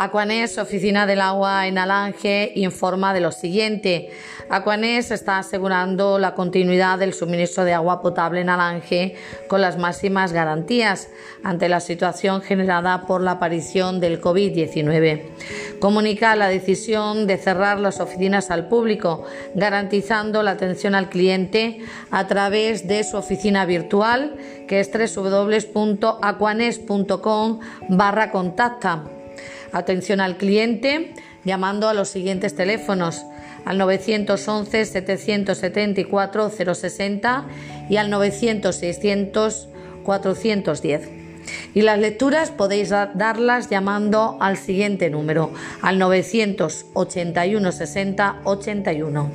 Aquanés, Oficina del Agua en Alange, informa de lo siguiente. Aquanés está asegurando la continuidad del suministro de agua potable en Alange con las máximas garantías ante la situación generada por la aparición del COVID-19. Comunica la decisión de cerrar las oficinas al público, garantizando la atención al cliente a través de su oficina virtual, que es www.aquanes.com barra contacta Atención al cliente llamando a los siguientes teléfonos al 911 774 060 y al 900 600 410. Y las lecturas podéis darlas llamando al siguiente número, al 981 60 81.